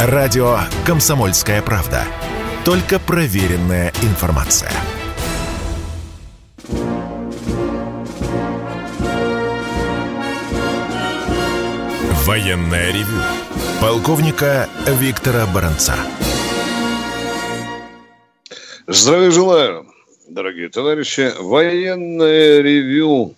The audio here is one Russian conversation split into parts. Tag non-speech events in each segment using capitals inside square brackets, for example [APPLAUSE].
Радио «Комсомольская правда». Только проверенная информация. Военная ревю. Полковника Виктора Баранца. Здравия желаю, дорогие товарищи. Военное ревю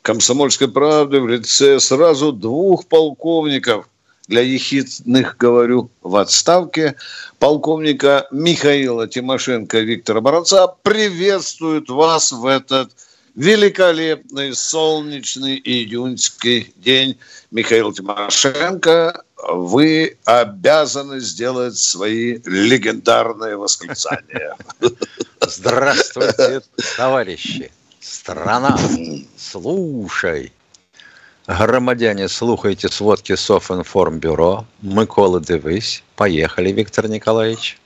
комсомольской правды в лице сразу двух полковников. Для ехидных говорю в отставке. Полковника Михаила Тимошенко Виктора Баранца приветствуют вас в этот великолепный солнечный июньский день. Михаил Тимошенко, вы обязаны сделать свои легендарные восклицания. Здравствуйте, товарищи. Страна, слушай. Громадяне, слухайте сводки Софинформбюро. Микола, дивись. Поехали, Виктор Николаевич.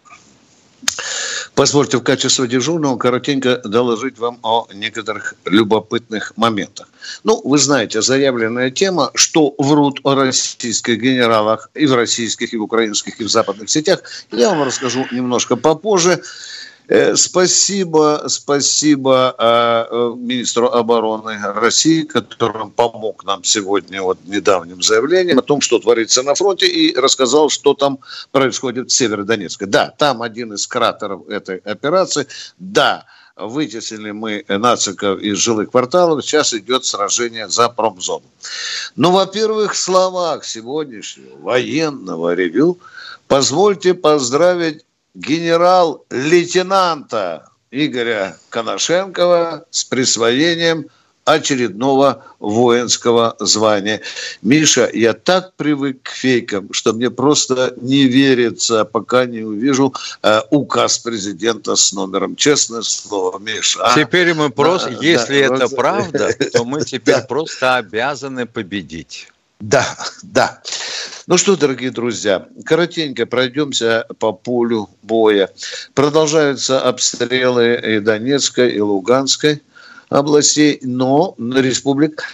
Позвольте в качестве дежурного коротенько доложить вам о некоторых любопытных моментах. Ну, вы знаете, заявленная тема, что врут о российских генералах и в российских, и в украинских, и в западных сетях, я вам расскажу немножко попозже. Э, спасибо, спасибо э, э, министру обороны России, который помог нам сегодня вот недавним заявлением о том, что творится на фронте, и рассказал, что там происходит в Северодонецке. Да, там один из кратеров этой операции. Да, вытеснили мы нациков из жилых кварталов, сейчас идет сражение за промзону. Ну, во-первых, в словах сегодняшнего военного ревю позвольте поздравить генерал-лейтенанта Игоря Коношенкова с присвоением очередного воинского звания. Миша, я так привык к фейкам, что мне просто не верится, пока не увижу э, указ президента с номером. Честное слово, Миша. А? Теперь мы просто, а, если да, это вот... правда, то мы [LAUGHS] теперь да. просто обязаны победить. Да, да. Ну что, дорогие друзья, коротенько пройдемся по полю боя. Продолжаются обстрелы и Донецкой, и Луганской областей, но на республик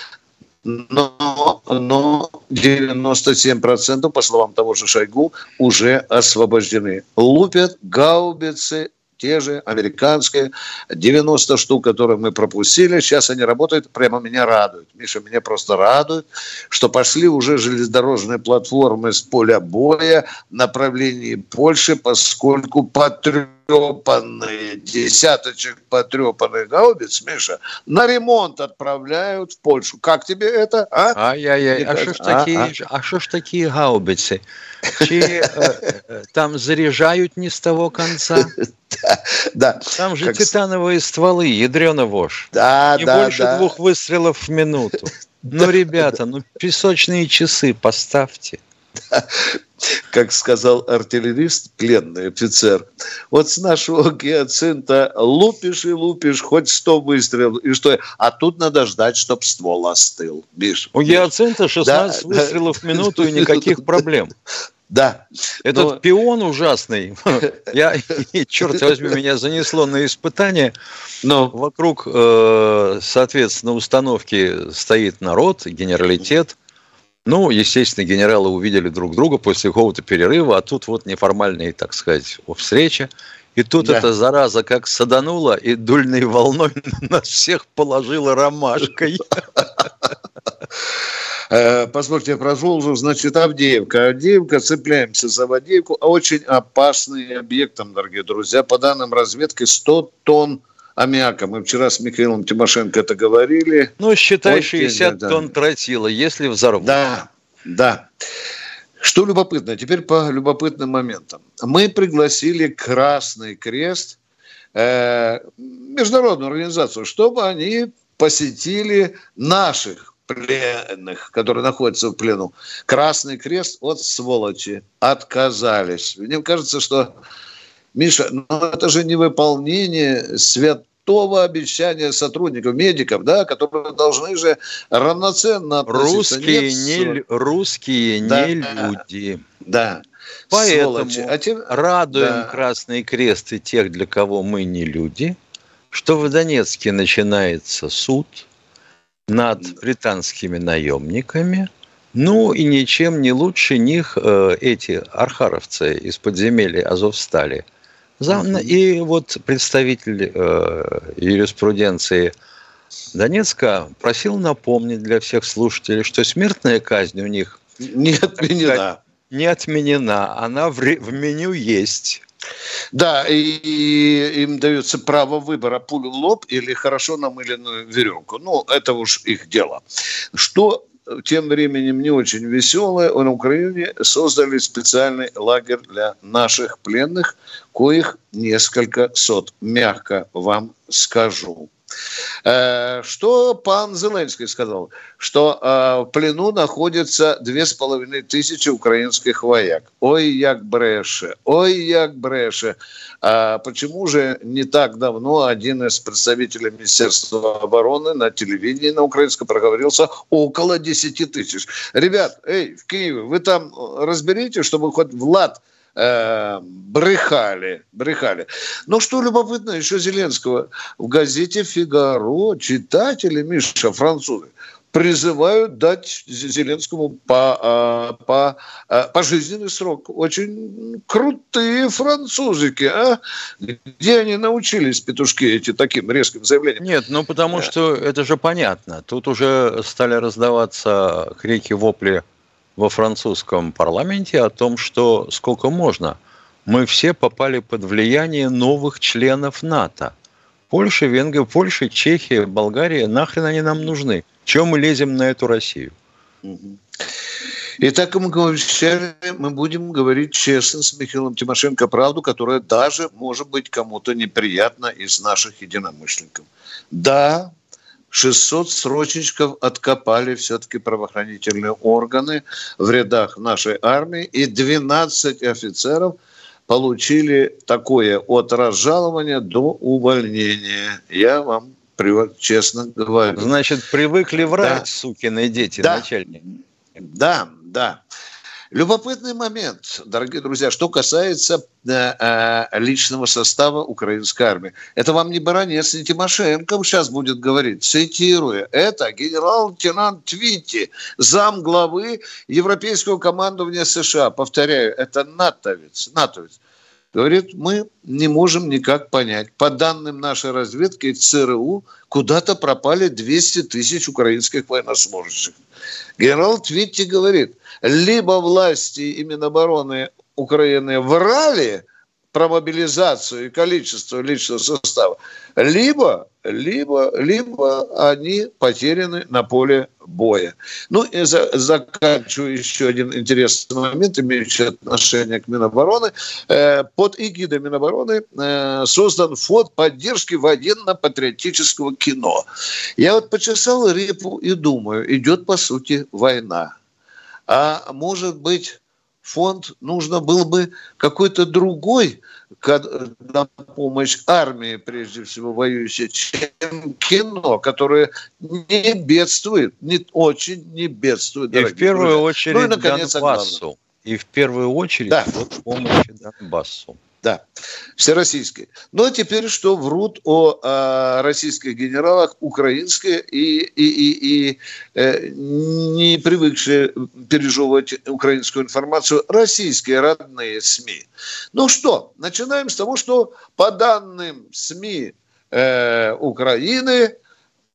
но, но 97%, по словам того же Шойгу, уже освобождены. Лупят гаубицы те же американские, 90 штук, которые мы пропустили, сейчас они работают, прямо меня радуют. Миша, меня просто радует, что пошли уже железнодорожные платформы с поля боя в направлении Польши, поскольку патриот потрепанные, десяточек потрепанных гаубиц, Миша, на ремонт отправляют в Польшу. Как тебе это, а? Ай-яй-яй, а что ж такие, а, а? что ж такие гаубицы? Чи э, э, там заряжают не с того конца? [LAUGHS] Да, да. Там же как... титановые стволы, ядрена вошь. Да, не да, больше да. двух выстрелов в минуту. [LAUGHS] Ну, ребята, ну песочные часы поставьте. [LAUGHS] как сказал артиллерист, пленный офицер, вот с нашего гиацинта лупишь и лупишь, хоть сто выстрелов, и что? А тут надо ждать, чтобы ствол остыл. Миш, У гиацинта 16 да, выстрелов да. в минуту и никаких проблем. Да. Этот но... пион ужасный. [LAUGHS] Я, [LAUGHS] черт возьми, меня занесло на испытание. Но вокруг, э, соответственно, установки стоит народ, генералитет. Ну, естественно, генералы увидели друг друга после какого-то перерыва, а тут вот неформальная, так сказать, встреча. И тут да. эта зараза как саданула и дульной волной [LAUGHS] нас всех положила ромашкой. [LAUGHS] Э, позвольте, я продолжу. Значит, Авдеевка. Авдеевка, цепляемся за Авдеевку. Очень опасный объект, там, дорогие друзья. По данным разведки, 100 тонн аммиака. Мы вчера с Михаилом Тимошенко это говорили. Ну, считай, 60 да, тонн тротила, если взорвут. Да, да. Что любопытно, теперь по любопытным моментам. Мы пригласили Красный Крест, э, международную организацию, чтобы они посетили наших пленных, которые находятся в плену. Красный Крест от сволочи отказались. Мне кажется, что Миша, ну это же не выполнение свят святого обещания сотрудников, медиков, да, которые должны же равноценно относиться. Русские, не, русские да, не люди. Да. Поэтому а те... радуем да. Красный Крест и тех, для кого мы не люди, что в Донецке начинается суд над британскими наемниками Ну и ничем не лучше них э, эти архаровцы из подземелья Азовстали. За, и вот представитель э, юриспруденции Донецка просил напомнить для всех слушателей, что смертная казнь у них не отменена. Не отменена, она в, в меню есть. Да, и, и им дается право выбора пулю лоб или хорошо намыленную веревку. Ну, это уж их дело. Что тем временем не очень веселое. На Украине создали специальный лагерь для наших пленных, коих несколько сот. Мягко вам скажу. Э, что пан Зеленский сказал? Что э, в плену находится две с половиной тысячи украинских вояк. Ой, як бреше, ой, як бреше. А почему же не так давно один из представителей Министерства обороны на телевидении на украинском проговорился около 10 тысяч? Ребят, эй, в Киеве, вы там разберите, чтобы хоть Влад э, брехали, брехали. Но что любопытно, еще Зеленского в газете «Фигаро» читатели, Миша, французы, призывают дать Зеленскому по, а, по, а, пожизненный срок. Очень крутые французики, а? Где они научились, петушки, эти таким резким заявлением? Нет, ну потому что это же понятно. Тут уже стали раздаваться крики, вопли во французском парламенте о том, что сколько можно. Мы все попали под влияние новых членов НАТО. Польша, Венгрия, Польша, Чехия, Болгария, нахрен они нам нужны? Чем мы лезем на эту Россию? И так мы обещали, мы будем говорить честно с Михаилом Тимошенко правду, которая даже может быть кому-то неприятна из наших единомышленников. Да, 600 срочничков откопали все-таки правоохранительные органы в рядах нашей армии, и 12 офицеров получили такое от разжалования до увольнения. Я вам честно говорю. Значит, привыкли врать, да. сукины дети, да. начальник. Да, да. Любопытный момент, дорогие друзья, что касается э, э, личного состава украинской армии. Это вам не Баранец, не Тимошенко сейчас будет говорить, цитируя. Это генерал-лейтенант Твитти, зам главы Европейского командования США. Повторяю, это натовец, натовец. Говорит, мы не можем никак понять. По данным нашей разведки ЦРУ, куда-то пропали 200 тысяч украинских военнослужащих. Генерал Твитти говорит, либо власти и Минобороны Украины врали про мобилизацию и количество личного состава, либо, либо, либо они потеряны на поле боя. Ну и за, заканчиваю еще один интересный момент, имеющий отношение к Минобороны. Э, под эгидой Минобороны э, создан фонд поддержки военно-патриотического кино. Я вот почесал репу и думаю, идет по сути война а может быть фонд нужно было бы какой-то другой на помощь армии, прежде всего воюющей, чем кино, которое не бедствует, не, очень не бедствует. И в первую друзья. очередь ну, и, наконец, Донбассу. И в первую очередь да. вот помощи Донбассу. Да, всероссийской. Ну а теперь что врут о, о российских генералах украинские и, и, и, и э, не привыкшие пережевывать украинскую информацию российские родные СМИ. Ну что, начинаем с того, что по данным СМИ э, Украины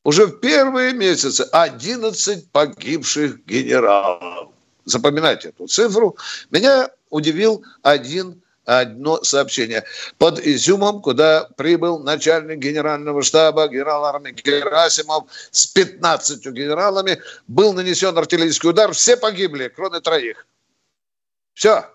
уже в первые месяцы 11 погибших генералов. Запоминайте эту цифру. Меня удивил один одно сообщение. Под Изюмом, куда прибыл начальник генерального штаба, генерал армии Герасимов с 15 генералами, был нанесен артиллерийский удар, все погибли, кроме троих. Все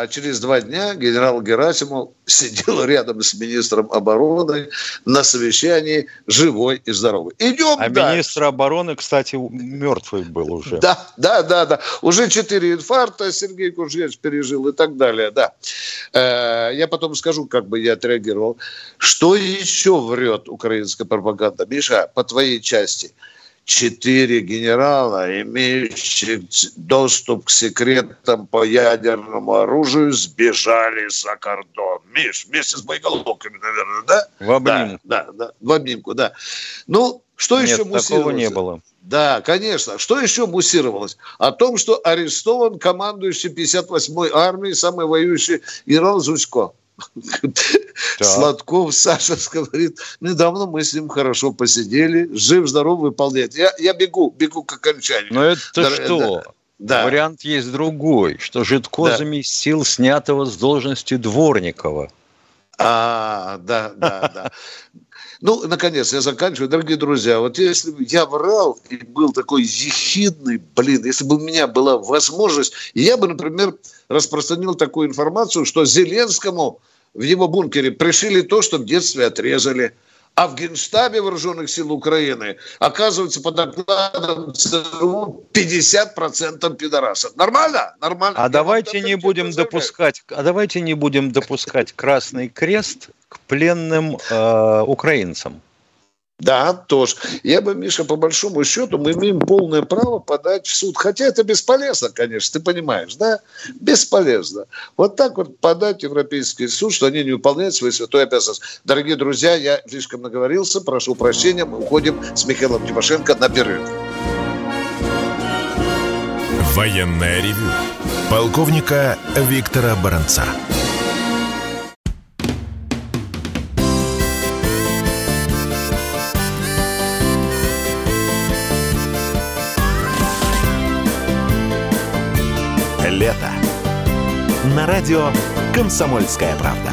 а через два дня генерал Герасимов [LAUGHS] сидел рядом с министром обороны на совещании живой и здоровый. Идем а дальше. министр обороны, кстати, мертвый был уже. Да, да, да, да. Уже четыре инфаркта Сергей Кужевич пережил и так далее, да. Э, я потом скажу, как бы я отреагировал. Что еще врет украинская пропаганда? Миша, по твоей части – четыре генерала, имеющие доступ к секретам по ядерному оружию, сбежали за кордон. Миш, вместе с боеголовками, наверное, да? В обнимку. Да, да, да, в обнимку, да. Ну, что Нет, еще муссировалось? такого не было. Да, конечно. Что еще муссировалось? О том, что арестован командующий 58-й армией, самый воюющий генерал Зусько. Да. Сладков Саша говорит, недавно мы с ним хорошо посидели, жив-здоров выполняет. Я, я бегу, бегу к окончанию. Но это да, что? Да. Вариант есть другой, что Житко да. заместил снятого с должности Дворникова. А, да, да, да. Ну, наконец, я заканчиваю. Дорогие друзья, вот если бы я врал и был такой ехидный, блин, если бы у меня была возможность, я бы, например, распространил такую информацию, что Зеленскому в его бункере пришили то, что в детстве отрезали. А в Генштабе Вооруженных сил Украины, оказывается, по докладам ЦРУ 50% пидорасов. Нормально? Нормально. А давайте не будем допускать, а давайте не будем допускать Красный Крест к пленным э, украинцам. Да, тоже. Я бы, Миша, по большому счету, мы имеем полное право подать в суд. Хотя это бесполезно, конечно, ты понимаешь, да? Бесполезно. Вот так вот подать Европейский суд, что они не выполняют свои святой обязанности. Дорогие друзья, я слишком наговорился, прошу прощения, мы уходим с Михаилом Тимошенко на перерыв. Военная ревю. Полковника Виктора Баранца. Радио «Комсомольская правда».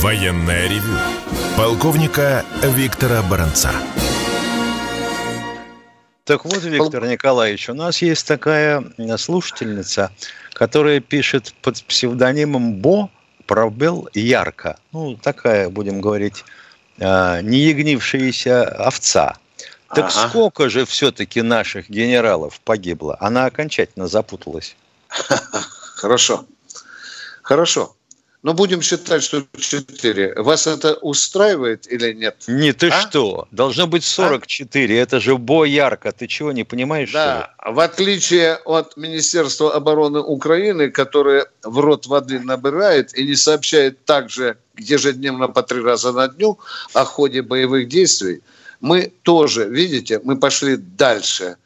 Военная ревю. Полковника Виктора Баранца. Так вот, Виктор Николаевич, у нас есть такая слушательница, которая пишет под псевдонимом Бо пробел ярко. Ну, такая, будем говорить, не ягнившаяся овца. Так ага. сколько же все-таки наших генералов погибло? Она окончательно запуталась. [LAUGHS] Хорошо. Хорошо. Но будем считать, что 4. Вас это устраивает или нет? Не, ты а? что? Должно быть 44. А? Это же боярка. Ты чего, не понимаешь? Да. В отличие от Министерства обороны Украины, которое в рот воды набирает и не сообщает также ежедневно по три раза на дню о ходе боевых действий, мы тоже, видите, мы пошли дальше.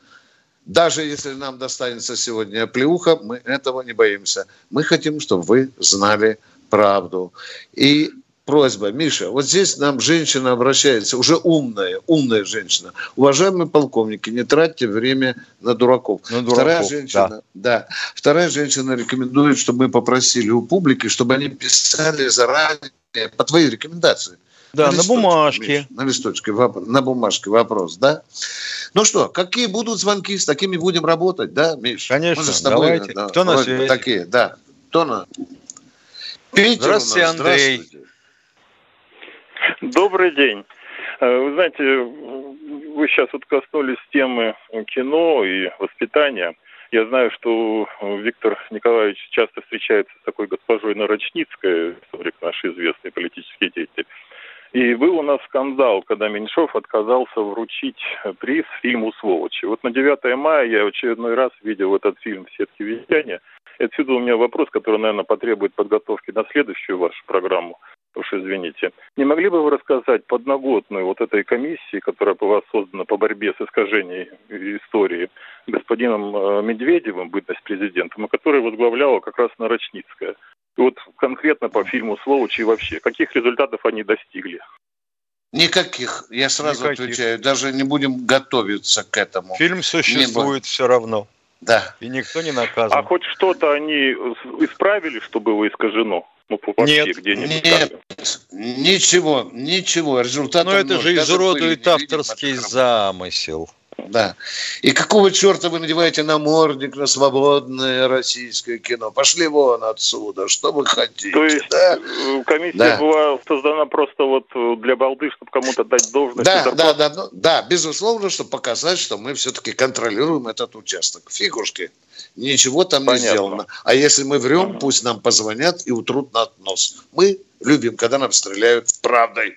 Даже если нам достанется сегодня плеуха, мы этого не боимся. Мы хотим, чтобы вы знали правду. И просьба, Миша, вот здесь нам женщина обращается, уже умная, умная женщина. Уважаемые полковники, не тратьте время на дураков. На дураков Вторая женщина, да. да. Вторая женщина рекомендует, чтобы мы попросили у публики, чтобы они писали заранее по твоей рекомендации. Да, на, на бумажке. Миш, на листочке, на бумажке вопрос, да? Ну что, какие будут звонки, с такими будем работать, да, Миш? Конечно, тобой, давайте. Да, Кто на связи? Такие, да. Кто на... Питер здравствуйте, Андрей. Здравствуйте. Добрый день. Э, вы знаете, вы сейчас вот коснулись темы кино и воспитания. Я знаю, что Виктор Николаевич часто встречается с такой госпожой Нарочницкой, историк наш известный политический деятель. И был у нас скандал, когда Меньшов отказался вручить приз фильму «Сволочи». Вот на 9 мая я очередной раз видел этот фильм в сетке вещания – и отсюда у меня вопрос, который, наверное, потребует подготовки на следующую вашу программу. Уж извините. Не могли бы вы рассказать подноготную вот этой комиссии, которая по вас создана по борьбе с искажением истории господином э, Медведевым, бытность президентом, и которая возглавляла как раз Нарочницкая? И вот конкретно по фильму «Сволочи» и вообще, каких результатов они достигли? Никаких, я сразу Никаких. отвечаю, даже не будем готовиться к этому. Фильм существует все равно. Да. И никто не наказан. А хоть что-то они исправили, что было искажено? Ну, вообще нет, где-нибудь нет, ничего, ничего, результат. Но это же изуродует авторский замысел. Да. И какого черта вы надеваете намордник на свободное российское кино? Пошли вон отсюда, что вы хотите? То есть да? Э, комиссия да. была создана просто вот для балды, чтобы кому-то дать должность? Да, да, да, ну, да, безусловно, чтобы показать, что мы все-таки контролируем этот участок. Фигушки, ничего там Понятно. не сделано. А если мы врем, пусть нам позвонят и утрут на нос. Мы любим, когда нам стреляют правдой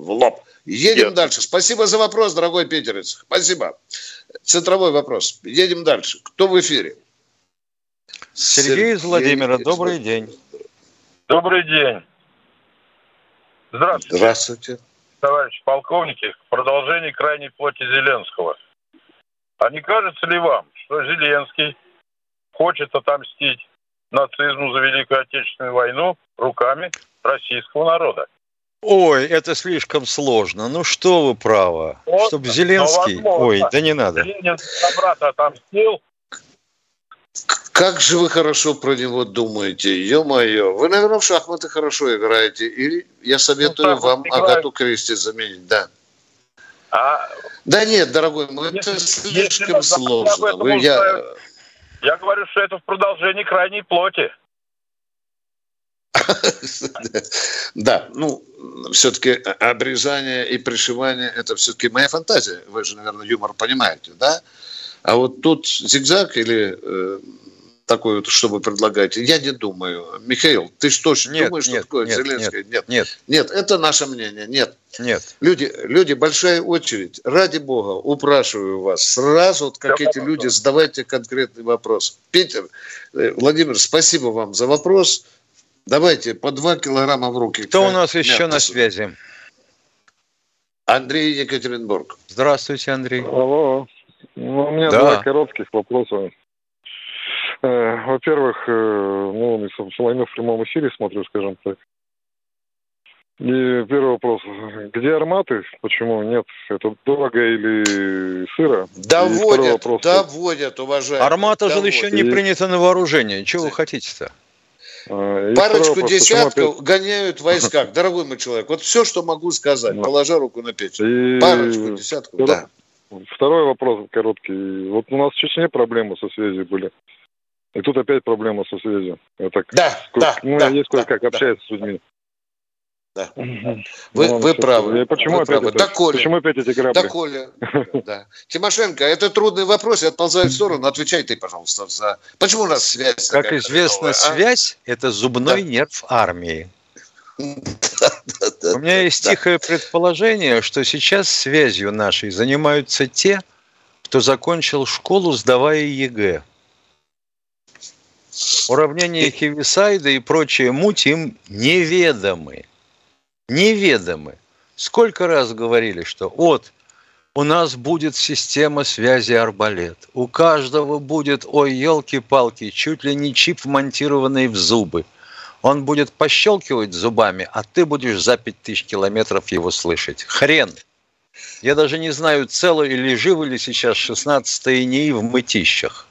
в лоб. Едем Нет. дальше. Спасибо за вопрос, дорогой питерец. Спасибо. Центровой вопрос. Едем дальше. Кто в эфире? Сергей из Владимира. Добрый день. Добрый день. Здравствуйте. Здравствуйте. Товарищ полковники, в продолжении крайней плоти Зеленского. А не кажется ли вам, что Зеленский хочет отомстить нацизму за Великую Отечественную войну руками российского народа? Ой, это слишком сложно. Ну что вы правы. Вот, Чтобы Зеленский... Ой, да не надо. Как же вы хорошо про него думаете, ё-моё. Вы, наверное, в шахматы хорошо играете. Или я советую ну, вам играю. Агату Кристи заменить, да. А... Да нет, дорогой мой, это слишком если сложно. Вы, я... я говорю, что это в продолжении крайней плоти. [LAUGHS] Да, ну, все-таки обрезание и пришивание – это все-таки моя фантазия. Вы же, наверное, юмор понимаете, да? А вот тут зигзаг или э, такой вот, что вы предлагаете, я не думаю. Михаил, ты что ж нет, думаешь, нет, что такое нет, Зеленское? Нет, нет, нет. это наше мнение, нет. Нет. Люди, люди, большая очередь. Ради бога, упрашиваю вас, сразу, вот как эти люди, задавайте конкретный вопрос. Питер, э, Владимир, спасибо вам за вопрос. Давайте по два килограмма в руки. Кто у нас еще на связи? Андрей Екатеринбург. Здравствуйте, Андрей. Алло. Ну, у меня да. два коротких вопроса. Э, во-первых, э, ну, войну в прямом эфире смотрю, скажем так. И первый вопрос. Где арматы? Почему нет? Это дорого или сыро? Доводят, вопрос, доводят, уважаемые. Армата доводят. же еще не принята на вооружение. Чего вы хотите-то? А, и Парочку десятков опять... гоняют в войсках. [LAUGHS] Дорогой мой человек, вот все, что могу сказать, ну. положа руку на печень. И... Парочку десятков, да. Второй вопрос короткий. Вот у нас в Чечне проблемы со связью были. И тут опять проблема со связью. Это да, как, да, ну, да, есть кое-как да, общается да. с людьми. Да. Вы, ну, вы правы. Почему, вы опять правы. Это, Доколе. почему опять эти грабли? Доколе. Да. Тимошенко, это трудный вопрос, я отползаю в сторону. Отвечай ты, пожалуйста, за... Почему у нас связь Как известно, новая, а? связь – это зубной да. нерв армии. У меня есть тихое предположение, что сейчас связью нашей занимаются те, кто закончил школу, сдавая ЕГЭ. Уравнения Хевисайда и прочие муть им неведомы неведомы. Сколько раз говорили, что вот у нас будет система связи арбалет. У каждого будет, ой, елки-палки, чуть ли не чип, вмонтированный в зубы. Он будет пощелкивать зубами, а ты будешь за пять тысяч километров его слышать. Хрен. Я даже не знаю, целы или живы ли сейчас 16-е НИИ в мытищах.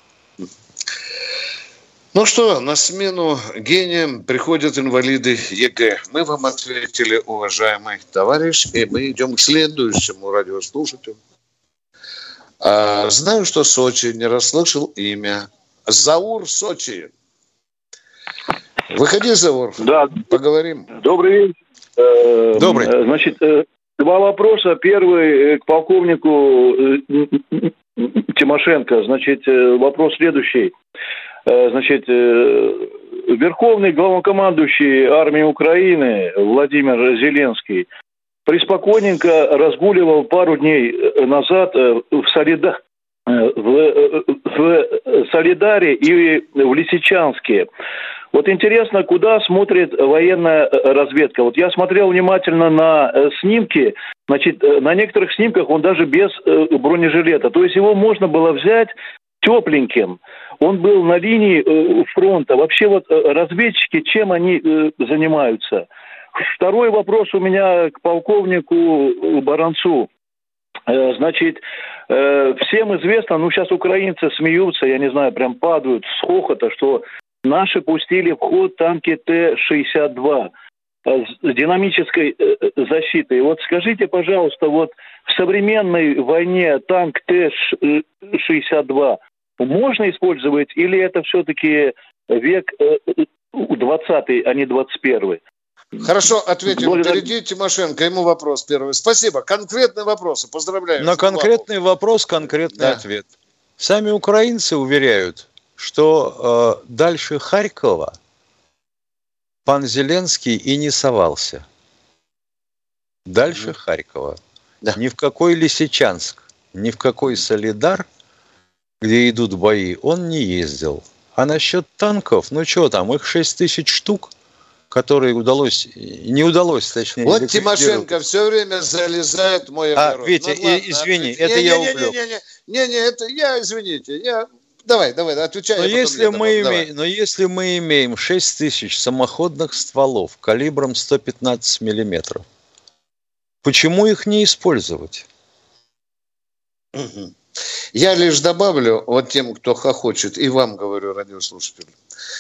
Ну что, на смену гениям приходят инвалиды ЕГЭ. Мы вам ответили, уважаемый товарищ, и мы идем к следующему радиослушателю. А, знаю, что Сочи, не расслышал имя. Заур Сочи. Выходи, Заур. Да. Поговорим. Добрый день. Э, Добрый. Э, значит, э, два вопроса. Первый к полковнику Тимошенко. Значит, вопрос следующий. Э, значит, э, верховный главнокомандующий армии Украины Владимир Зеленский приспокойненько разгуливал пару дней э, назад в Солида в, в Солидаре и в Лисичанске. Вот интересно, куда смотрит военная разведка. Вот я смотрел внимательно на снимки, значит, на некоторых снимках он даже без бронежилета. То есть его можно было взять тепленьким. Он был на линии э, фронта. Вообще вот э, разведчики, чем они э, занимаются? Второй вопрос у меня к полковнику Баранцу. Значит, всем известно, ну сейчас украинцы смеются, я не знаю, прям падают с хохота, что наши пустили в ход танки Т-62. с динамической защитой. Вот скажите, пожалуйста, вот в современной войне танк Т-62 можно использовать или это все-таки век 20 а не 21 Хорошо, ответим. Более... Впереди Тимошенко, ему вопрос первый. Спасибо. Конкретные вопросы. Поздравляю. На конкретный вопрос конкретный да. ответ. Сами украинцы уверяют, что э, дальше Харькова пан Зеленский и не совался. Дальше mm Харькова. Да. Ни в какой Лисичанск, ни в какой Солидар, где идут бои, он не ездил. А насчет танков, ну что там, их 6 тысяч штук, которые удалось, не удалось, точнее. Вот Тимошенко все время залезает в мой а, огород. Витя, ну, ладно, извини, ответь. это не, я не, увлек. Не-не-не, это я, извините, я Давай, давай, отвечай. Но, если мы, име... Но если мы имеем 6 тысяч самоходных стволов калибром 115 миллиметров, почему их не использовать? Я лишь добавлю вот тем, кто хохочет, и вам говорю, радиослушатели.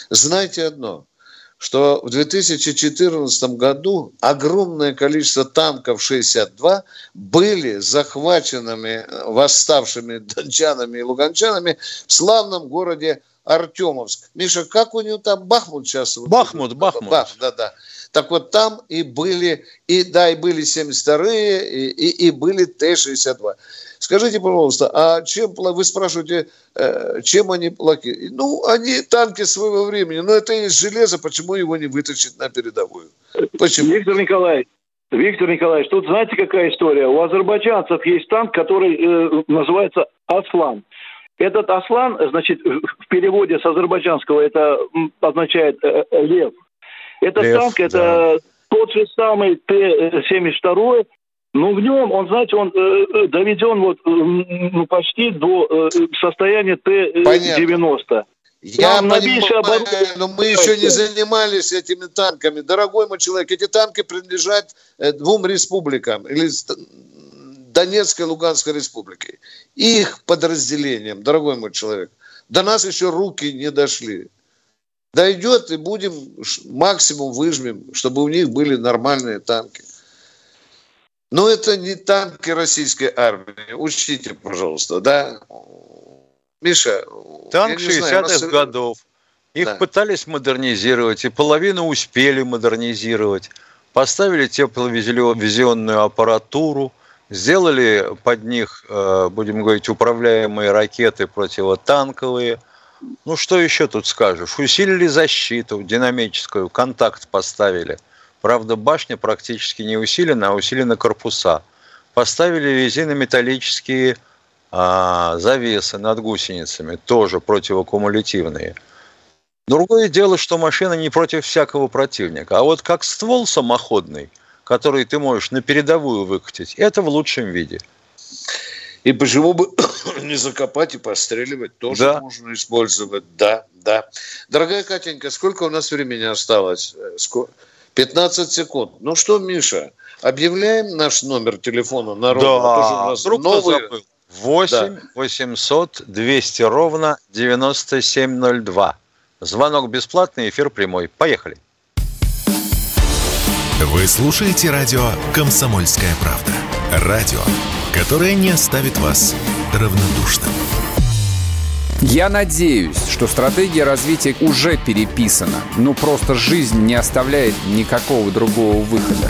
Знайте одно, что в 2014 году огромное количество танков 62 были захваченными восставшими дончанами и луганчанами в славном городе Артемовск. Миша, как у него там Бахмут сейчас? Бахмут, Бахмут. Бах, да, да. Так вот там и были, и да, и были 72-е, и, и, и были Т-62. Скажите, пожалуйста, а чем, вы спрашиваете, э, чем они плохи? Ну, они танки своего времени, но это из железа, почему его не вытащить на передовую? Почему? Виктор Николаевич, Виктор Николаевич, тут знаете, какая история? У азербайджанцев есть танк, который э, называется «Аслан». Этот «Аслан», значит, в переводе с азербайджанского это означает э, э «лев». Это Лев, танк, да. это тот же самый Т-72, ну, в нем, он, знаете, он э, э доведен вот э, ну, почти до э, состояния Т-90. Я Там понимаю, но мы еще не занимались этими танками. Дорогой мой человек, эти танки принадлежат э, двум республикам. Или Донецкой и Луганской республике. Их подразделениям, дорогой мой человек. До нас еще руки не дошли. Дойдет и будем максимум выжмем, чтобы у них были нормальные танки. Но это не танки российской армии. Учтите, пожалуйста, да? Миша, танк 60-х нас... годов. Их да. пытались модернизировать, и половину успели модернизировать. Поставили тепловизионную аппаратуру, сделали под них, э, будем говорить, управляемые ракеты противотанковые. Ну, что еще тут скажешь? Усилили защиту динамическую, контакт поставили – Правда, башня практически не усилена, а усилены корпуса. Поставили резинометаллические а, завесы над гусеницами, тоже противокумулятивные. Другое дело, что машина не против всякого противника. А вот как ствол самоходный, который ты можешь на передовую выкатить, это в лучшем виде. И почему бы [COUGHS] не закопать и постреливать тоже да. можно использовать. Да, да. Дорогая Катенька, сколько у нас времени осталось? Сколько? 15 секунд. Ну что, Миша, объявляем наш номер телефона народу. Да, вдруг новый... забыл. 8 да. 800 200 ровно 9702. Звонок бесплатный, эфир прямой. Поехали. Вы слушаете радио «Комсомольская правда». Радио, которое не оставит вас равнодушным. Я надеюсь, что стратегия развития уже переписана. Ну просто жизнь не оставляет никакого другого выхода.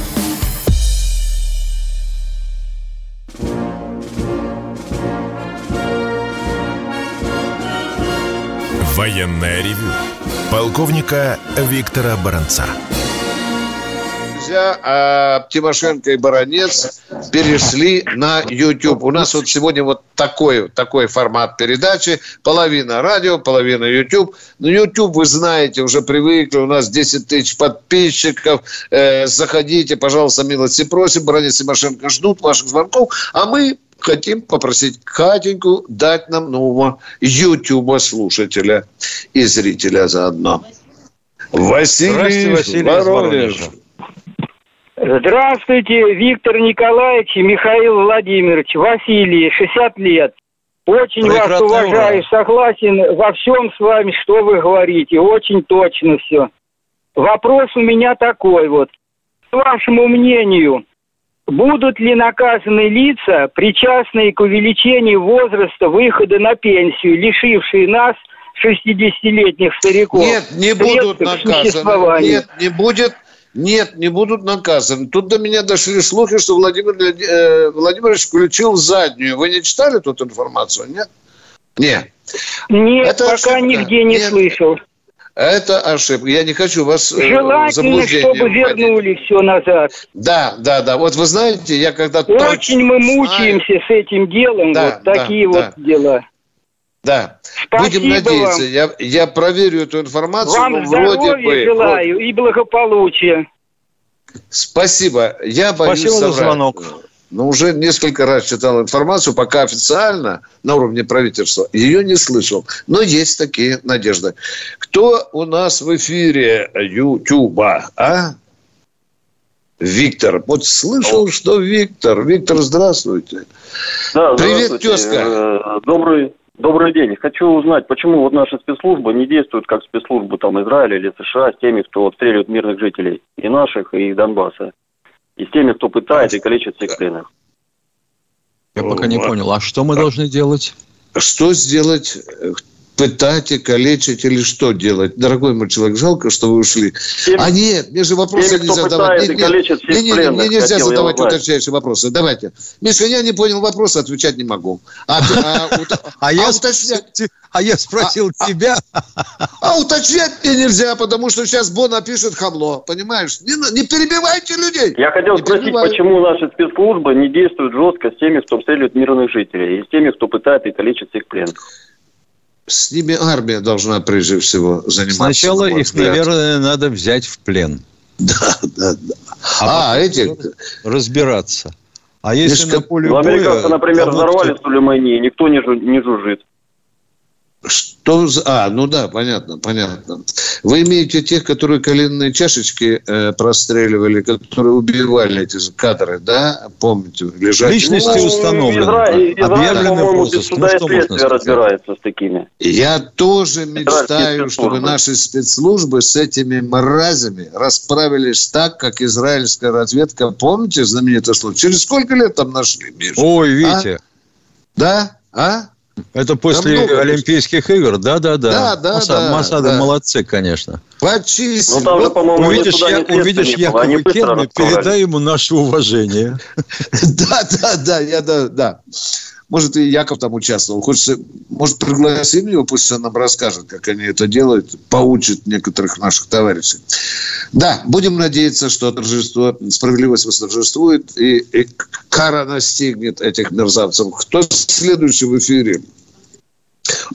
Военная ревю. Полковника Виктора Баранца нельзя, а Тимошенко и Баранец перешли на YouTube. У нас вот сегодня вот такой, такой формат передачи. Половина радио, половина YouTube. На YouTube, вы знаете, уже привыкли, у нас 10 тысяч подписчиков. Э, заходите, пожалуйста, милости просим. Баранец и Тимошенко ждут ваших звонков. А мы хотим попросить Катеньку дать нам нового YouTube слушателя и зрителя заодно. Василий, Василий Воронеж. Здравствуйте, Виктор Николаевич и Михаил Владимирович. Василий, 60 лет. Очень Прекрасно вас уважаю, согласен во всем с вами, что вы говорите. Очень точно все. Вопрос у меня такой вот. по вашему мнению, будут ли наказаны лица, причастные к увеличению возраста выхода на пенсию, лишившие нас 60-летних стариков? Нет, не будут наказаны. Нет, не будет. Нет, не будут наказаны. Тут до меня дошли слухи, что Владимир э, Владимирович включил заднюю. Вы не читали тут информацию, нет? Нет. Нет, Это пока ошибка. нигде не нет. слышал. Это ошибка. Я не хочу вас э, Желательно, чтобы вернули все назад. Да, да, да. Вот вы знаете, я когда Очень мы мучаемся знаю... с этим делом. Да, вот да, такие да. вот дела. Да. Спасибо Будем надеяться. Вам. Я, я проверю эту информацию. Вам здоровья бы, желаю вроде... и благополучия. Спасибо. Я боюсь Спасибо соврать. за звонок. Но уже несколько раз читал информацию, пока официально на уровне правительства ее не слышал. Но есть такие надежды. Кто у нас в эфире Ютуба, а? Виктор. Вот слышал, что Виктор. Виктор, здравствуйте. Да, Привет, здравствуйте. тезка. Э, добрый, Добрый день. Хочу узнать, почему вот наши спецслужбы не действуют как спецслужбы там Израиля или США с теми, кто обстреливает мирных жителей и наших, и Донбасса, и с теми, кто пытает и калечит всех пленных. Я пока не понял, а что мы должны делать? Что сделать? Пытать и калечить или что делать? Дорогой мой человек, жалко, что вы ушли. Тем, а нет, мне же вопросы теми, нельзя задавать. Нет, нет, не, не, не, мне нельзя задавать уточняющие вопросы. Давайте. Миша, я не понял вопроса, отвечать не могу. А, а, а, я, а я спросил а, тебя. А уточнять мне нельзя, потому что сейчас Бона пишет хамло. Понимаешь? Не, не перебивайте людей. Я хотел не спросить, перебивай. почему наши спецслужбы не действуют жестко с теми, кто обстреливает мирных жителей, и с теми, кто пытает и калечит всех пленных? С ними армия должна прежде всего заниматься. Сначала их, наверное, надо взять в плен. [LAUGHS] Да, да, да. А, а эти... Разбираться. А если Мишка... на поле ну, боя... Американцы, например, взорвали Сулеймани, никто не, жу... не жужжит. Что за... А, ну да, понятно, понятно. Вы имеете тех, которые коленные чашечки э, простреливали, которые убивали эти же кадры, да? Помните, лежат... Личности ну, установлены. Израиль, Израиль, Объявлены суда ну, и следствия разбирается с такими. Я тоже мечтаю, чтобы наши спецслужбы с этими мразями расправились так, как израильская разведка. Помните знаменитый случай? Через сколько лет там нашли, Миша? Ой, Витя. А? Да? А? Это после много... Олимпийских игр, да, да, да. Да, да, Масад, да. Масады да. молодцы, конечно. Почистили. Ну, вот, по увидишь, я, увидишь Якова Керна, передай ему наше уважение. [LAUGHS] Да, да, да, я да, да. Может, и Яков там участвовал. Хочется, может, пригласим его, пусть он нам расскажет, как они это делают, поучит некоторых наших товарищей. Да, будем надеяться, что торжество, справедливость восторжествует, и, и кара настигнет этих мерзавцев. Кто следующий в эфире?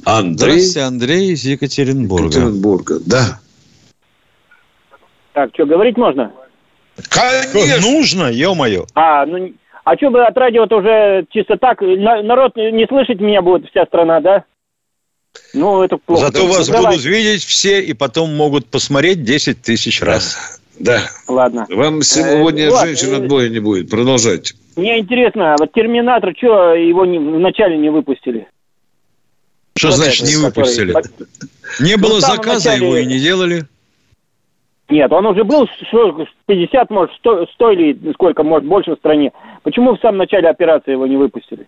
Андрей. Здравствуйте, Андрей из Екатеринбурга. Екатеринбурга, да. Так, что, говорить можно? Конечно! Нужно, ё-моё. А, ну, а что бы от радио-то уже чисто так, народ не слышит меня будет вся страна, да? Ну, это плохо. Зато вас ну, будут видеть все и потом могут посмотреть 10 тысяч раз. Да. Ладно. Вам сегодня э, женщин от боя не будет. Продолжайте. Мне интересно, вот Терминатор, что его не, вначале не выпустили? Что вот значит это, не выпустили? Который... Не было ну, заказа, начале... его и не делали. Нет, он уже был 50, может, 100, 100 или сколько, может, больше в стране. Почему в самом начале операции его не выпустили?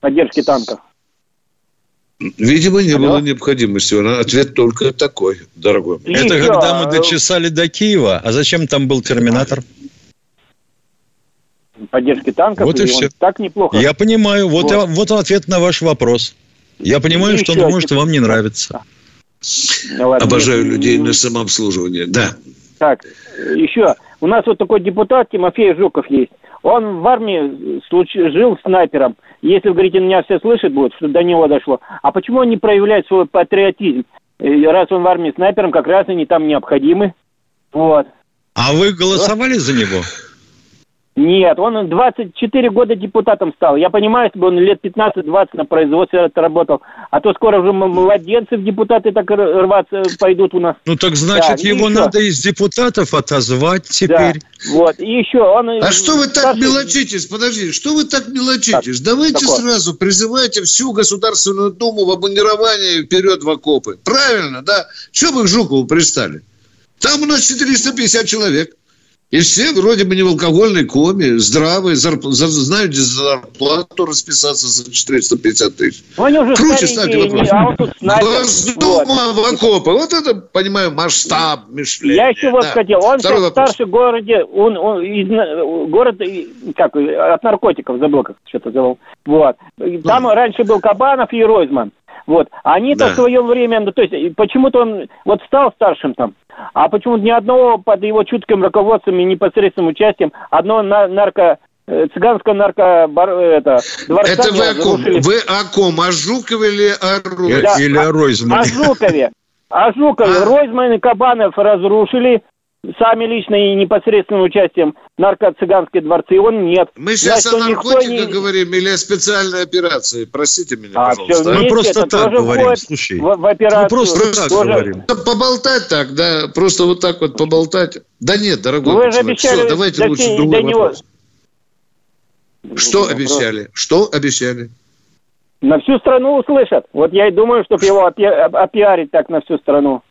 Поддержки танков. Видимо, не Алло? было необходимости. Ответ только такой, дорогой. И Это еще, когда мы дочесали до Киева. А зачем там был терминатор? Поддержки танков. Вот и все. Так неплохо. Я понимаю. Вот, вот. вот ответ на ваш вопрос. Я понимаю, и что он может вам не нравится. Ну, ладно, Обожаю нет, людей на самообслуживание. Да. Так, еще. У нас вот такой депутат Тимофей Жуков есть. Он в армии случ... жил снайпером. Если, вы говорите, меня все слышат будет, что до него дошло. А почему он не проявляет свой патриотизм? Раз он в армии снайпером, как раз они там необходимы. Вот. А вы голосовали вот. за него? Нет, он 24 года депутатом стал. Я понимаю, если бы он лет 15-20 на производстве работал, а то скоро уже младенцы в депутаты так рваться пойдут у нас. Ну так значит, да, его еще. надо из депутатов отозвать теперь. Да, вот, и еще он... А что вы так мелочитесь? Подожди, что вы так мелочитесь? Так, Давайте такое. сразу призывайте всю Государственную Думу в обмундирование вперед в окопы. Правильно, да? Что вы к Жукову пристали? Там у нас 450 человек. И все вроде бы не в алкогольной коме, здравые, зарп... знают зарплату расписаться за 450 тысяч. Ну, они уже Круче ставьте вопрос. А вот Госдума вот. в окопы. Вот это, понимаю, масштаб мышления. Я еще вот да. хотел. Он Второй сейчас вопрос. старший городе, он, он из город, как, от наркотиков забыл, как что-то забыл. Вот. Там ну. раньше был Кабанов и Ройзман. Вот. Они-то да. в свое время, ну, то есть почему-то он вот стал старшим там, а почему-то ни одного под его чутким руководством и непосредственным участием, одно на нарко э, цыганское нарко бар, это, дворца Это вы о ком? Вы о ком? О Жукове или о Ройзмане? Да, или о Ройзмане? О Жукове. О Жукове. А? Ройзман и Кабанов разрушили сами лично и непосредственным участием нарко-цыганские дворцы, он нет. Мы сейчас Значит, о наркотиках не... говорим или о специальной операции? Простите меня, а, пожалуйста. Мы просто так говорим, слушай. В, в операцию. Мы просто так тоже... говорим. Поболтать так, да, просто вот так вот поболтать. Да нет, дорогой Вы же обещали Все, давайте лучше другой него... вопрос. Что вопрос. обещали? Что обещали? На всю страну услышат. Вот я и думаю, чтобы его опи... опиарить так на всю страну.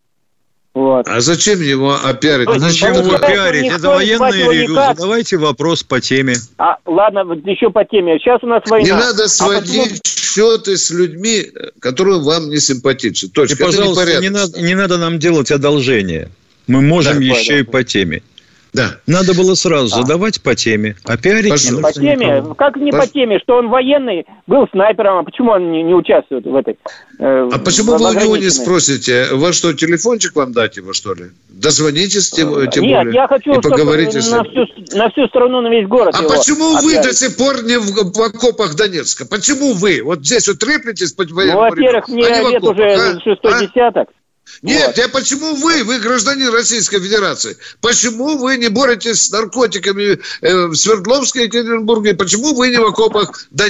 Вот. А зачем его опиарить? А зачем его пиарить? Это военные ревью. Давайте вопрос по теме. А, ладно, еще по теме. Сейчас у нас война. Не надо сводить а счеты с людьми, которые вам не симпатичны. Точка. И, пожалуйста, не, не, надо, не надо нам делать одолжение. Мы можем да, еще да. и по теме. Да. Надо было сразу а. задавать по теме. А пиарить не По теме? Никому. Как не Пож... по теме? Что он военный, был снайпером, а почему он не, не участвует в этой... Э, а почему вы у него не спросите? Вы что, телефончик вам дать его, что ли? Дозвонитесь тем, э, тем Нет, более. я хочу, и поговорите на, всю, на всю страну, на весь город А почему вы до сих пор не в, в окопах Донецка? Почему вы? Вот здесь вот треплетесь Ну, во-первых, мне а лет уже а? шестой а? десяток. Нет, вот. я почему вы, вы гражданин Российской Федерации, почему вы не боретесь с наркотиками э, в Свердловске и Екатеринбурге, почему вы не в окопах Дон...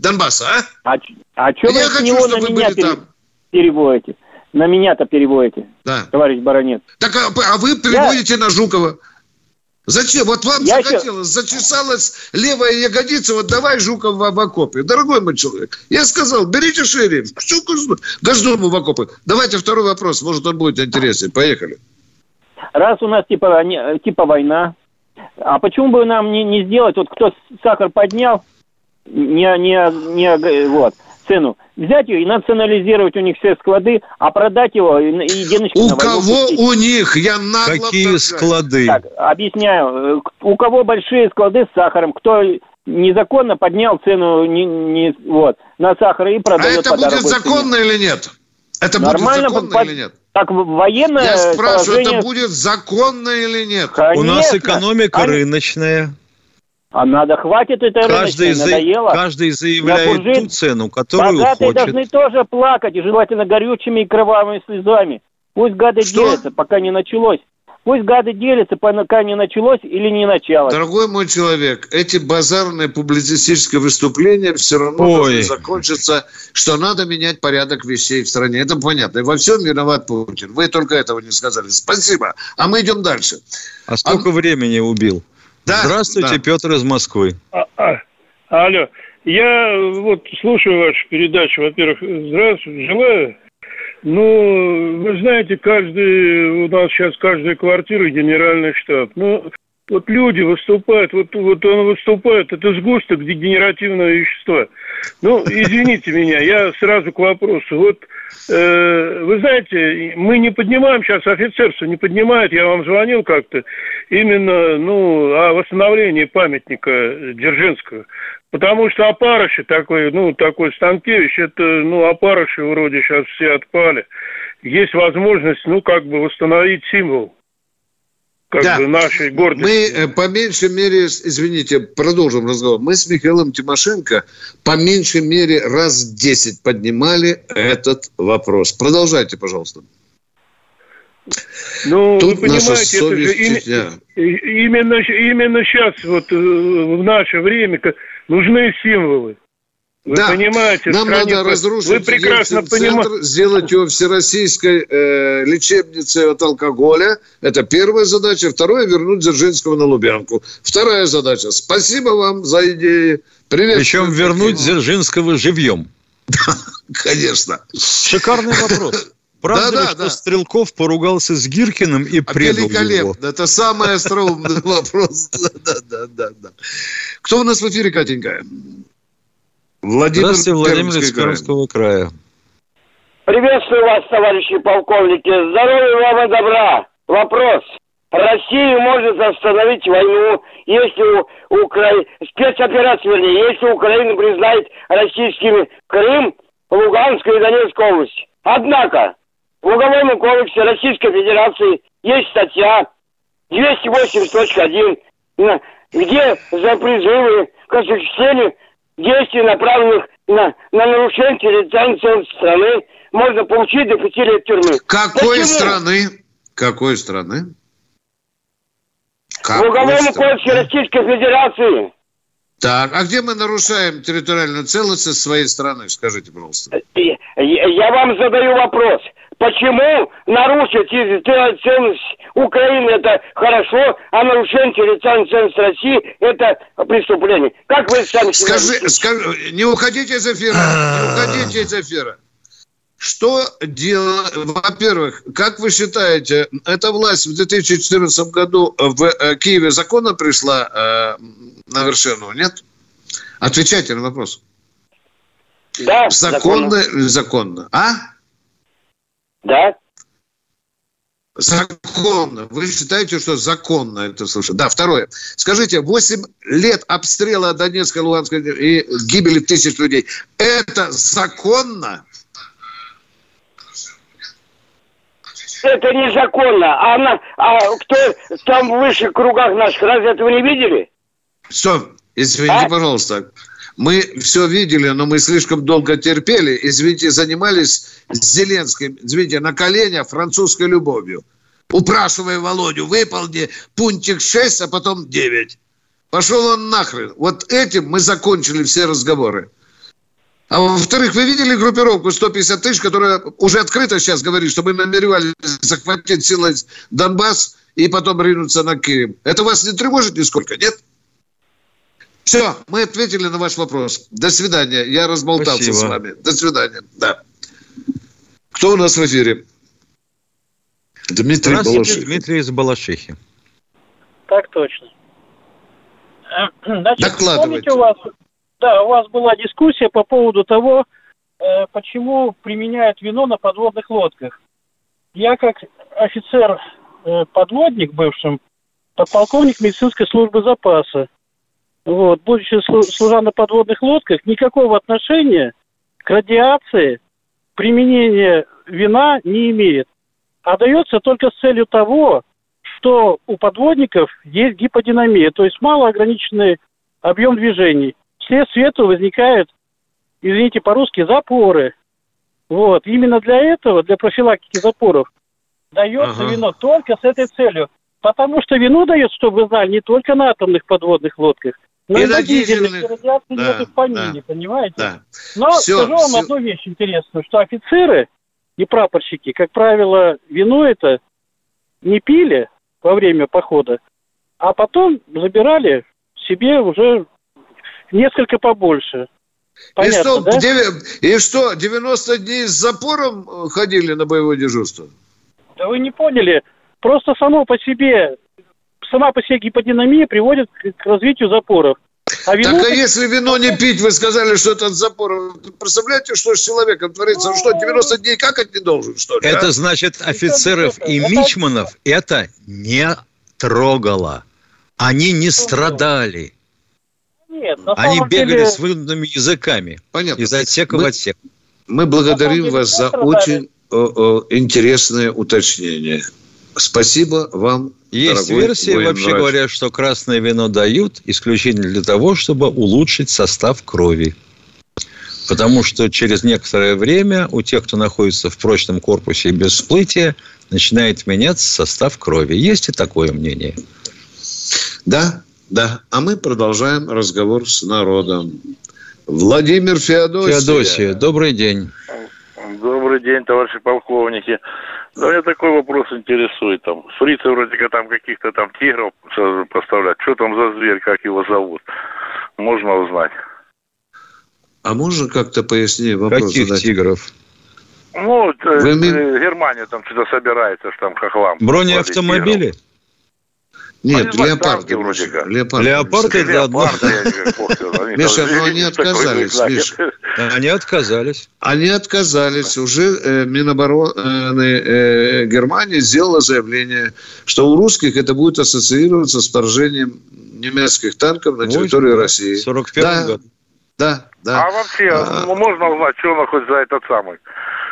Донбасса, а? А, а что вы хочу, на меня пере... там. переводите? На меня-то переводите, да. товарищ баронет. Так, а, а вы переводите я... на Жукова. Зачем? Вот вам я захотелось, еще... зачесалась левая ягодица, вот давай Жуков в, окопе. Дорогой мой человек, я сказал, берите шире, всю Госдуму в окопы. Давайте второй вопрос, может он будет интереснее. Поехали. Раз у нас типа, типа война, а почему бы нам не, не сделать, вот кто сахар поднял, не, не, не, вот, цену, взять ее и национализировать у них все склады, а продать его и единочки У кого у них? Я нагло Какие вдохаю. склады? Так, объясняю. У кого большие склады с сахаром, кто незаконно поднял цену не, не, вот, на сахар и продает А это будет законно цене. или нет? Это Нормально будет законно под... или нет? Так военное Я спрашиваю, положение... это будет законно или нет? Конечно. У нас экономика Они... рыночная. А надо, хватит это каждый за... надоело. Каждый заявляет ту цену, которую Богатые хочет. должны тоже плакать, и желательно горючими и кровавыми слезами. Пусть гады Что? делятся, пока не началось. Пусть гады делятся, пока не началось или не началось. Дорогой мой человек, эти базарные публицистические выступления все равно Ой. закончиться, что надо менять порядок вещей в стране. Это понятно. И во всем виноват Путин. Вы только этого не сказали. Спасибо. А мы идем дальше. А сколько а... времени убил? Да, Здравствуйте, да. Петр из Москвы. А, а, алло. Я вот слушаю вашу передачу. Во-первых, здравствуйте, желаю. Ну, вы знаете, каждый, у нас сейчас каждая квартира генеральный штаб. Ну, вот люди выступают, вот, вот он выступает, это сгусток дегенеративного вещества. Ну, извините меня, я сразу к вопросу. Вот э, вы знаете, мы не поднимаем сейчас, офицерство не поднимает, я вам звонил как-то, именно, ну, о восстановлении памятника Дзержинского. Потому что опарыши такой, ну, такой Станкевич, это, ну, опарыши вроде сейчас все отпали. Есть возможность, ну, как бы восстановить символ как да. бы нашей гордости. Мы э, по меньшей мере, извините, продолжим разговор. Мы с Михаилом Тимошенко по меньшей мере раз 10 поднимали этот вопрос. Продолжайте, пожалуйста. Ну, Тут вы понимаете, это же им, именно, именно сейчас, вот э, в наше время, нужны символы. Вы да. понимаете, нам надо разрушить вы прекрасно понимаете. сделать его всероссийской э, лечебницей от алкоголя. Это первая задача. Второе – вернуть Дзержинского на Лубянку. Вторая задача – спасибо вам за идеи. Привет. Причем вернуть Дзержинского живьем. [LAUGHS] Да, конечно. Шикарный вопрос. [LAUGHS] Правда да, ли, да, что да. Стрелков поругался с Гиркиным и а предал Великолепно. Его? Это самый остроумный [LAUGHS] вопрос. Да, да, да, да. Кто у нас в эфире, Катенька? Владимир Здравствуйте, Владимир из Пермского края. Приветствую вас, товарищи полковники. Здоровья вам и добра. Вопрос. Россия может остановить войну, если у Украины... Спецоперацию, вернее, если Украина признает российскими Крым, Луганскую и Донецкую область. Однако, в Уголовном кодексе Российской Федерации есть статья 280.1, где за призывы к осуществлению действий, направленных на, на нарушение территориальной страны, можно получить до пяти лет тюрьмы. Какой Почему? страны? Какой страны? Какой в Уголовном кодексе Российской Федерации. Так, а где мы нарушаем территориальную целостность своей страны, скажите, пожалуйста? Я, я вам задаю вопрос. Почему нарушить территориальную целостность Украины это хорошо, а нарушение территориальной целостности России это преступление? Как вы сами Скажи, скажи, не уходите из эфира, не уходите из эфира. Что делать? Во-первых, как вы считаете, эта власть в 2014 году в э, Киеве законно пришла э, на вершину, нет? Отвечайте на вопрос. Да, законно. Законно. законно. А? Да. Законно. Вы считаете, что законно это слушать? Да, второе. Скажите, 8 лет обстрела Донецка, Луганска и гибели тысяч людей. Это законно? Это незаконно. А, она, а кто там в высших кругах наших, разве этого не видели? Все, извините, а? пожалуйста. Мы все видели, но мы слишком долго терпели. Извините, занимались с Зеленским, извините, на коленях французской любовью. Упрашивая Володю, выполни пунктик 6, а потом 9. Пошел он нахрен. Вот этим мы закончили все разговоры. А во-вторых, вы видели группировку 150 тысяч, которая уже открыто сейчас говорит, что мы намеревались захватить силой Донбасс и потом ринуться на Киев. Это вас не тревожит нисколько, нет? Все, мы ответили на ваш вопрос. До свидания. Я разболтался Спасибо. с вами. До свидания. Да. Кто у нас в эфире? Дмитрий Балашихин. Дмитрий из Балашихи. Так точно. Значит, Докладывайте. у вас да, у вас была дискуссия по поводу того, э, почему применяют вино на подводных лодках. Я как офицер-подводник э, бывшим, подполковник медицинской службы запаса, вот, будучи служа на подводных лодках, никакого отношения к радиации применение вина не имеет, а дается только с целью того, что у подводников есть гиподинамия, то есть малоограниченный объем движений вследствие этого возникают, извините по-русски, запоры. Вот. Именно для этого, для профилактики запоров, дается ага. вино только с этой целью. Потому что вино дается, чтобы вы знали, не только на атомных подводных лодках, но и, и на дизельных. Радиации да, нет в помине, да, понимаете? Да. Но все, скажу вам все. одну вещь интересную, что офицеры и прапорщики, как правило, вино это не пили во время похода, а потом забирали себе уже несколько побольше. Понятно, и, что, да? и что, 90 дней с запором э, ходили на боевое дежурство? Да вы не поняли. Просто само по себе, сама по себе гиподинамия приводит к развитию запоров. А вино... Так а если вино не пить, вы сказали, что это от запора. Представляете, что с человеком творится? Он что, 90 дней какать не должен, что ли? Это а? значит, офицеров и мичманов это не трогало. Они не страдали. Нет, на Они бегали деле... с вынутыми языками. Понятно. Из отсека мы, в отсек. Мы благодарим вас за очень о, о, интересное уточнение. Спасибо вам. Есть версия, вообще врач. говоря, что красное вино дают исключительно для того, чтобы улучшить состав крови. Потому что через некоторое время у тех, кто находится в прочном корпусе без всплытия, начинает меняться состав крови. Есть и такое мнение. Да, да, а мы продолжаем разговор с народом. Владимир Феодосия. Феодосия, добрый день. Добрый день, товарищи полковники. Да меня такой вопрос интересует. Там, фрицы вроде как там каких-то там тигров поставлять. Что там за зверь, как его зовут? Можно узнать. А можно как-то пояснее вопрос Каких задать? тигров? Ну, Вы... Германия там что-то собирается, что там хохлам. Бронеавтомобили? Нет, ну, леопарды. Вроде как. Леопарды. Леопарды это одно. Миша, но они отказались, Миша. Они отказались. Они отказались. Уже э, Минобороны э, Германии сделала заявление, что у русских это будет ассоциироваться с вторжением немецких танков на территорию России. 41 да, год. Да, да. А вообще, а... можно узнать, что он хоть за этот самый?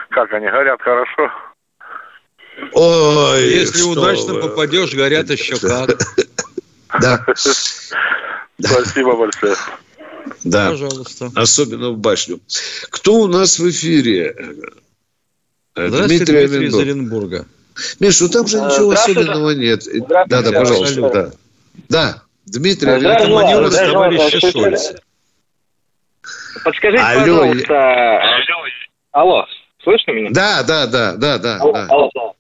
Как они горят хорошо? Ой, Если удачно вы. попадешь, горят еще как. [LAUGHS] Да. [LAUGHS] Спасибо большое. Да, Пожалуйста. особенно в башню. Кто у нас в эфире? Здравствуйте, Дмитрий, Дмитрий из Оренбурга. Миш, ну там же ничего особенного нет. Да, да, пожалуйста. Да. да, Дмитрий. Это маневр товарища Шольца. Подскажите, Алло, пожалуйста. Алло, слышно меня? Да, да, да, да, да. Алло, да. Алло, Э,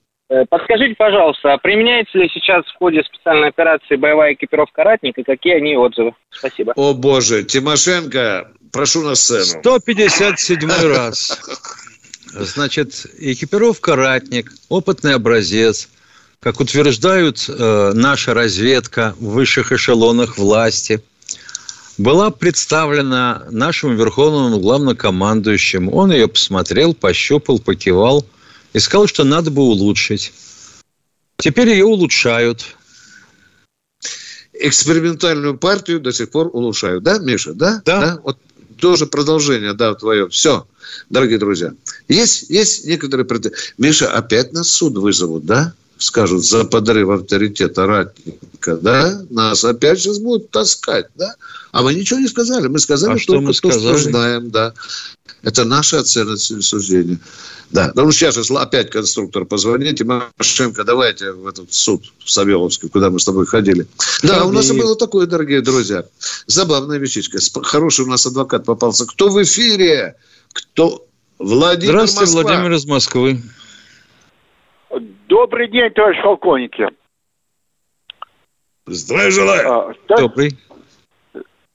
подскажите, пожалуйста, а применяется ли сейчас в ходе специальной операции боевая экипировка «Ратник» и какие они отзывы? Спасибо. О боже, Тимошенко, прошу на сцену. 157 [LAUGHS] раз. Значит, экипировка «Ратник», опытный образец, как утверждают э, наша разведка в высших эшелонах власти, была представлена нашему верховному главнокомандующему. Он ее посмотрел, пощупал, покивал – и сказал, что надо бы улучшить. Теперь ее улучшают. Экспериментальную партию до сих пор улучшают. Да, Миша? Да? Да. да? Вот тоже продолжение, да, твое. Все, дорогие друзья. Есть, есть некоторые претензии. Миша, опять нас суд вызовут, да? Скажут, за подрыв авторитета ратника, да? Нас опять сейчас будут таскать, да? А мы ничего не сказали. Мы сказали, а что мы сказали? то, что знаем, да. Это наши оценочные суждения. Да. Ну, сейчас опять конструктор позвонит, Машенко, давайте в этот суд в Савеловский, куда мы с тобой ходили. Да, у нас и было такое, дорогие друзья. Забавная вещичка. Хороший у нас адвокат попался. Кто в эфире? Кто? Владимир Здравствуйте, Москва. Владимир из Москвы. Добрый день, товарищ полковники. Здравия желаю. А, так, Добрый.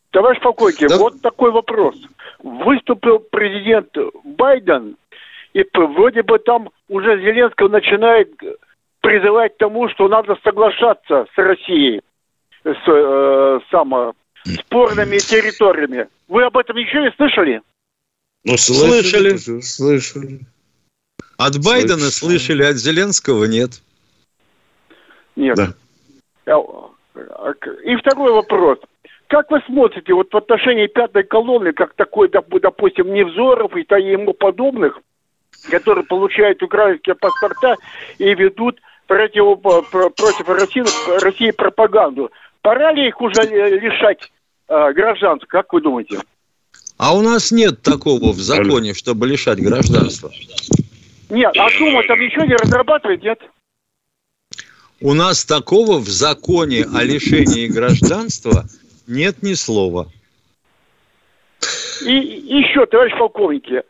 Товарищ полковник, да? вот такой вопрос. Выступил президент Байден, и вроде бы там уже Зеленского начинает призывать к тому, что надо соглашаться с Россией, с э, само, спорными территориями. Вы об этом ничего не слышали? Ну, слышали. Слышали. слышали. От Байдена слышали. слышали, от Зеленского нет. Нет. Да. И второй вопрос. Как вы смотрите вот в отношении пятой колонны, как такой, допустим, Невзоров и ему подобных, которые получают украинские паспорта и ведут против, против России, России пропаганду. Пора ли их уже лишать э, гражданства, как вы думаете? А у нас нет такого в законе, чтобы лишать гражданства. Нет, а Дума там ничего не разрабатывает, нет? У нас такого в законе о лишении гражданства нет ни слова. И еще, товарищ полковники,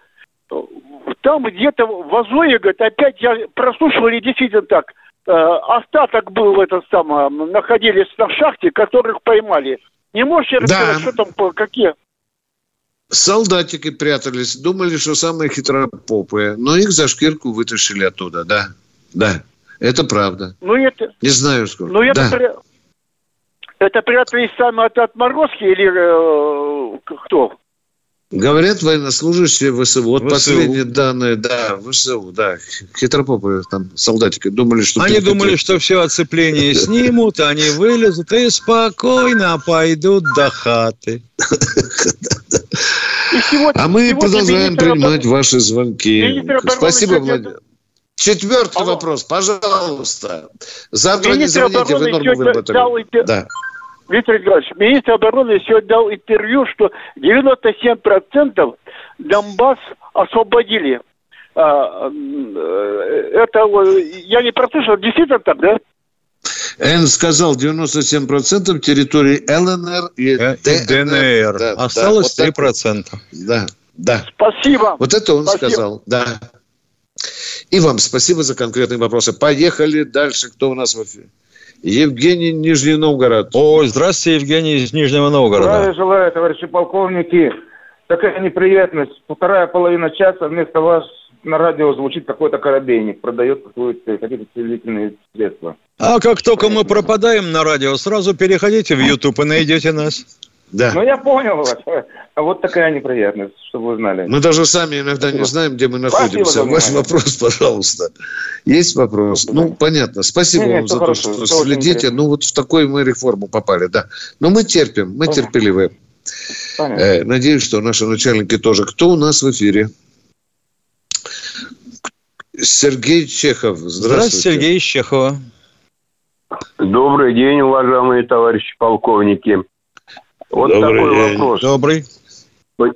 там где-то в Азове, говорит, опять я прослушивал, и действительно так, э, остаток был в этом самом, находились на шахте, которых поймали. Не можете рассказать, да. что там, какие? Солдатики прятались, думали, что самые хитропопые, но их за шкирку вытащили оттуда, да, да, это правда. Ну это... Не знаю сколько. Ну это... Да. Это прятались сами от отморозки или э, кто? Говорят, военнослужащие ВСУ. Вот ВСУ. последние данные, да, ВСУ, да. Хитропопы там солдатики думали, что... Они думали, что все оцепление снимут, они вылезут и спокойно пойдут до хаты. [LAUGHS] А мы продолжаем принимать ваши звонки. Спасибо, Владимир. Четвертый вопрос, пожалуйста. Завтра не звоните, вы норму выработали. Да. Виктор Николаевич, министр обороны сегодня дал интервью, что 97% Донбасс освободили. А, э, это, я не прослушал, действительно так, да? Н сказал 97% территории ЛНР и, э, и ДНР. Да, Осталось да, 3%. Вот да, да. Спасибо. Вот это он спасибо. сказал, да. И вам спасибо за конкретные вопросы. Поехали дальше. Кто у нас в эфире? Евгений Нижний Новгород. О, здравствуйте, Евгений из Нижнего Новгорода. Здравия желаю, товарищи полковники. Такая неприятность. Полторая половина часа вместо вас на радио звучит какой-то корабейник, продает какие-то телевизионные средства. А как только мы пропадаем на радио, сразу переходите в YouTube и найдете нас. Да. Ну, я понял вас. А вот такая неприятность, чтобы вы знали. Мы даже сами иногда Спасибо. не знаем, где мы находимся. Ваш вопрос, пожалуйста. Есть вопрос? Ну, понятно. Спасибо нет, вам за то, что следите. Ну, вот в такую мы реформу попали, да. Но мы терпим, мы Понятно. терпеливые. Э, надеюсь, что наши начальники тоже. Кто у нас в эфире? Сергей Чехов. Здравствуйте. Здравствуйте, Сергей Чехова. Добрый день, уважаемые товарищи полковники. Вот Добрый такой день. вопрос. Добрый. По,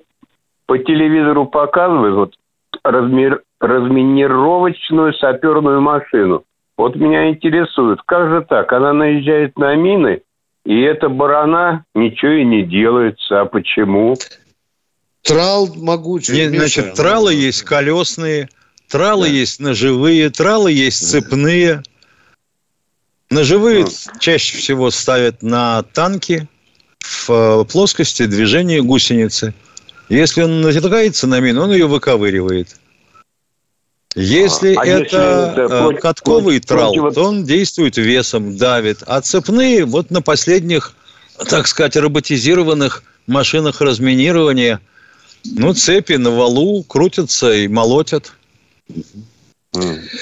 по телевизору показывают вот размер, разминировочную саперную машину. Вот меня интересует, как же так? Она наезжает на мины, и эта барана ничего и не делается. А почему? Трал могучий. Нет, значит, тралы есть колесные, тралы да. есть ножевые, тралы есть цепные. Ножевые а. чаще всего ставят на танки, в э, плоскости движения гусеницы. Если он натыкается на мину, он ее выковыривает. Если а, а это, если это против, катковый трал, против... то он действует весом, давит. А цепные вот на последних, так сказать, роботизированных машинах разминирования, ну, цепи на валу крутятся и молотят.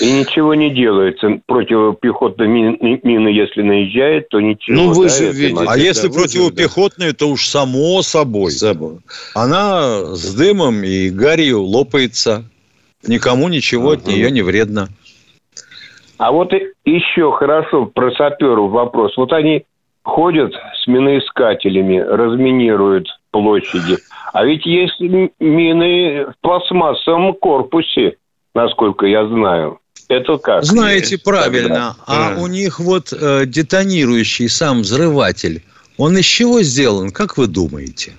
И ничего не делается. Противопехотная мина, если наезжает, то ничего. Ну, вы да, же видите. А если противопехотная, да. то уж само собой. Само. Она с дымом и гарью лопается. Никому ничего угу. от нее не вредно. А вот еще хорошо про саперов вопрос. Вот они ходят с миноискателями, разминируют площади. А ведь есть мины в пластмассовом корпусе насколько я знаю. Это как? Знаете, правильно. Тогда? А у них вот э, детонирующий сам взрыватель, он из чего сделан, как вы думаете?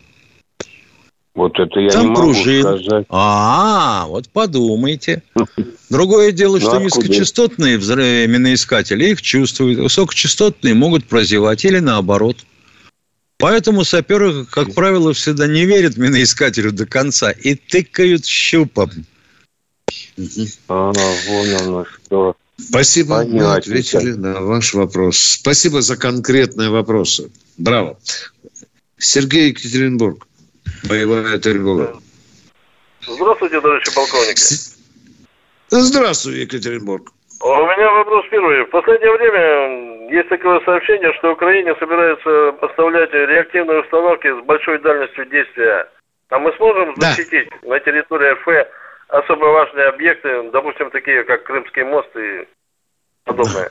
Вот это я Там не могу пружин. сказать. А, вот подумайте. [LAUGHS] Другое дело, что ну, низкочастотные миноискатели их чувствуют, высокочастотные могут прозевать или наоборот. Поэтому саперы, как правило, всегда не верят миноискателю до конца и тыкают щупом. А, вон оно что. Спасибо, Понятно. мы ответили на ваш вопрос. Спасибо за конкретные вопросы. Браво. Сергей Екатеринбург, боевая тревога. Здравствуйте, товарищи полковники. Здравствуй, Екатеринбург. У меня вопрос первый. В последнее время есть такое сообщение, что Украине собирается поставлять реактивные установки с большой дальностью действия. А мы сможем защитить да. на территории РФ особо важные объекты, допустим, такие как Крымский мост и подобное.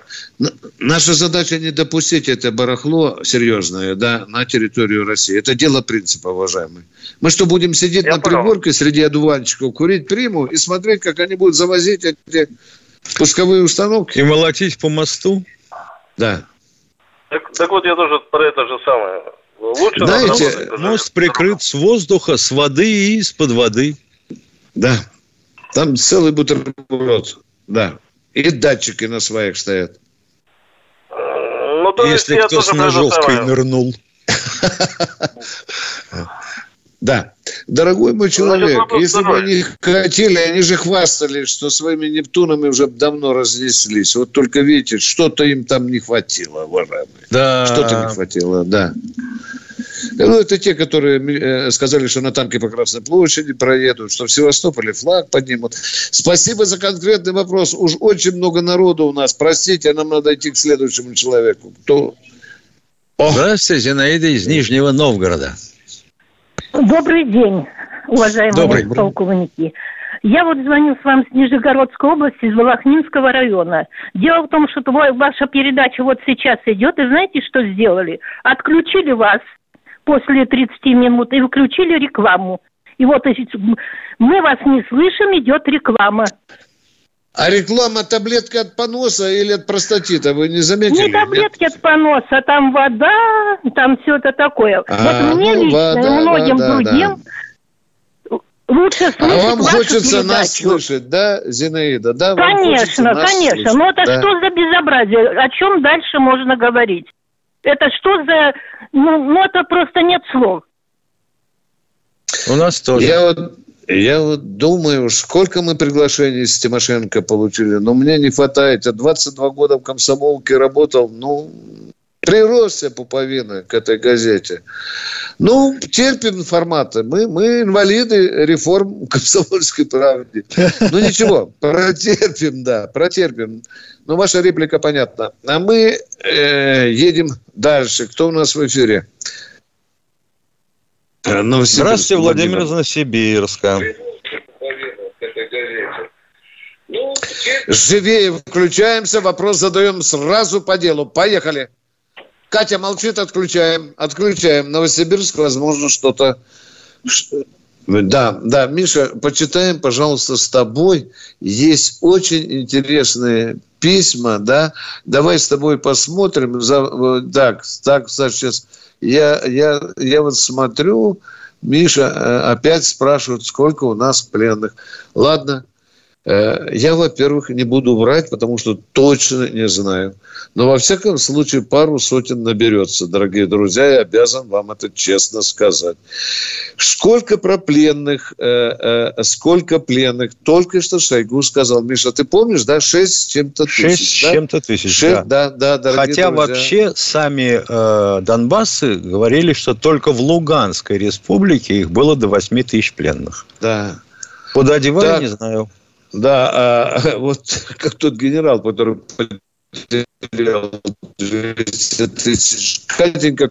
Наша задача не допустить это барахло серьезное да, на территорию России. Это дело принципа, уважаемый. Мы что, будем сидеть Я на понял. пригорке среди одуванчиков, курить приму и смотреть, как они будут завозить эти пусковые установки? И молотить по мосту? Да. Так, так вот, я тоже про это же самое. Лучше Знаете, мост прикрыт с воздуха, с воды и из-под воды. Да. Там целый бутерброд, да. И датчики на сваях стоят. Ну, то Если кто с ножовкой нырнул. Да. Дорогой мой человек, если бы они хотели, они же хвастались, что своими Нептунами уже давно разнеслись. Вот только видите, что-то им там не хватило, уважаемые. Да. Что-то не хватило, да. Ну, это те, которые э, сказали, что на танке по Красной площади проедут, что в Севастополе флаг поднимут. Спасибо за конкретный вопрос. Уж очень много народу у нас. Простите, нам надо идти к следующему человеку. Кто? О. Здравствуйте, Зинаида из Нижнего Новгорода. Добрый день, уважаемые Добрый. полковники. Я вот звоню с вам с Нижегородской области, из Волохнинского района. Дело в том, что твой, ваша передача вот сейчас идет, и знаете, что сделали? Отключили вас после 30 минут и выключили рекламу. И вот мы вас не слышим, идет реклама. А реклама таблетка от поноса или от простатита, вы не заметили? Не таблетки нет? от поноса, там вода, там все это такое. А, вот мне ну, лично вода, и многим вода, другим да. лучше слышать А вам хочется передачу. нас слышать, да, Зинаида? Да, конечно, конечно. Слышать. Но это да. что за безобразие? О чем дальше можно говорить? Это что за... Ну, ну это просто нет слов. У нас тоже. Я вот Я вот думаю, сколько мы приглашений с Тимошенко получили, но мне не хватает. Я 22 года в комсомолке работал, ну, приросся пуповина к этой газете. Ну, терпим форматы. Мы, мы инвалиды реформ [LAUGHS] комсомольской правды. Ну, ничего, протерпим, да, протерпим. Ну, ваша реплика понятна. А мы э, едем дальше. Кто у нас в эфире? Э, Здравствуйте, Владимир из Новосибирска. Живее включаемся, вопрос задаем сразу по делу. Поехали. Катя молчит, отключаем. Отключаем. Новосибирск, возможно, что-то... Да, да, Миша, почитаем, пожалуйста, с тобой. Есть очень интересные письма, да. Давай с тобой посмотрим. Так, так, сейчас я, я, я вот смотрю, Миша э, опять спрашивает, сколько у нас пленных. Ладно, Э, я, во-первых, не буду врать, потому что точно не знаю. Но, во всяком случае, пару сотен наберется, дорогие друзья. Я обязан вам это честно сказать. Сколько про пленных, э, э, сколько пленных. Только что Шойгу сказал. Миша, ты помнишь, да? Шесть с чем-то тысяч. Шесть с чем-то тысяч, Шесть, да. да, да Хотя друзья. вообще сами э, Донбассы говорили, что только в Луганской республике их было до 8 тысяч пленных. Да. Куда девали, так, не знаю. Да, а [LAUGHS] вот как тот генерал, который потерял 200 тысяч. Катенька,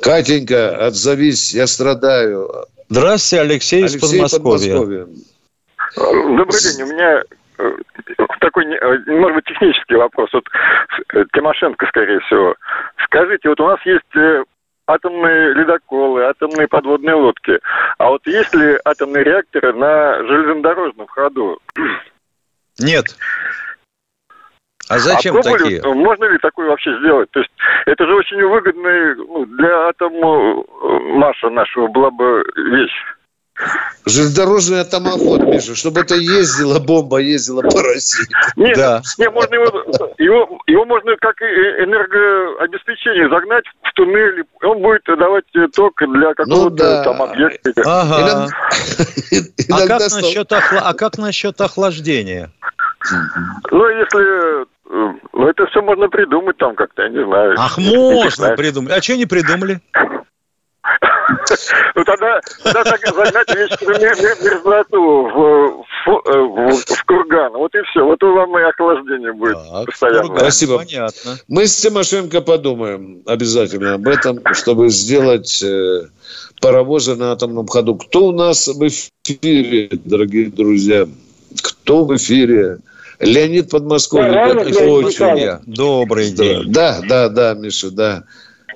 Катенька, отзовись, я страдаю. Здравствуйте, Алексей, Алексей из Подмосковья. Подмосковья. Добрый день, у меня э, такой, э, может быть, технический вопрос. Вот э, Тимошенко, скорее всего. Скажите, вот у нас есть атомные ледоколы, атомные подводные лодки. А вот есть ли атомные реакторы на железнодорожном ходу? Нет. А зачем а такие? Можно ли такое вообще сделать? То есть это же очень выгодная ну, для атома наша нашего была бы вещь. Железнодорожный атомоход, Миша, чтобы это ездила бомба, ездила по России. Нет, да. нет можно его, его, его можно как энергообеспечение загнать в туннель, он будет давать ток для какого-то ну, да. там объекта. Ага. [LAUGHS] а, как насчет охла... а как насчет охлаждения? Ну, если ну, это все можно придумать там как-то, я не знаю. Ах, можно придумать. А что не придумали? Ну тогда, тогда загнать весь мерзлоту в, в, курган. Вот и все. Вот вам и охлаждение будет так, постоянно. Курган, Спасибо. Понятно. Мы с Тимошенко подумаем обязательно об этом, чтобы сделать э, паровозы на атомном ходу. Кто у нас в эфире, дорогие друзья? Кто в эфире? Леонид Подмосковье. Очень. Добрый день. Да, да, да, Миша, да.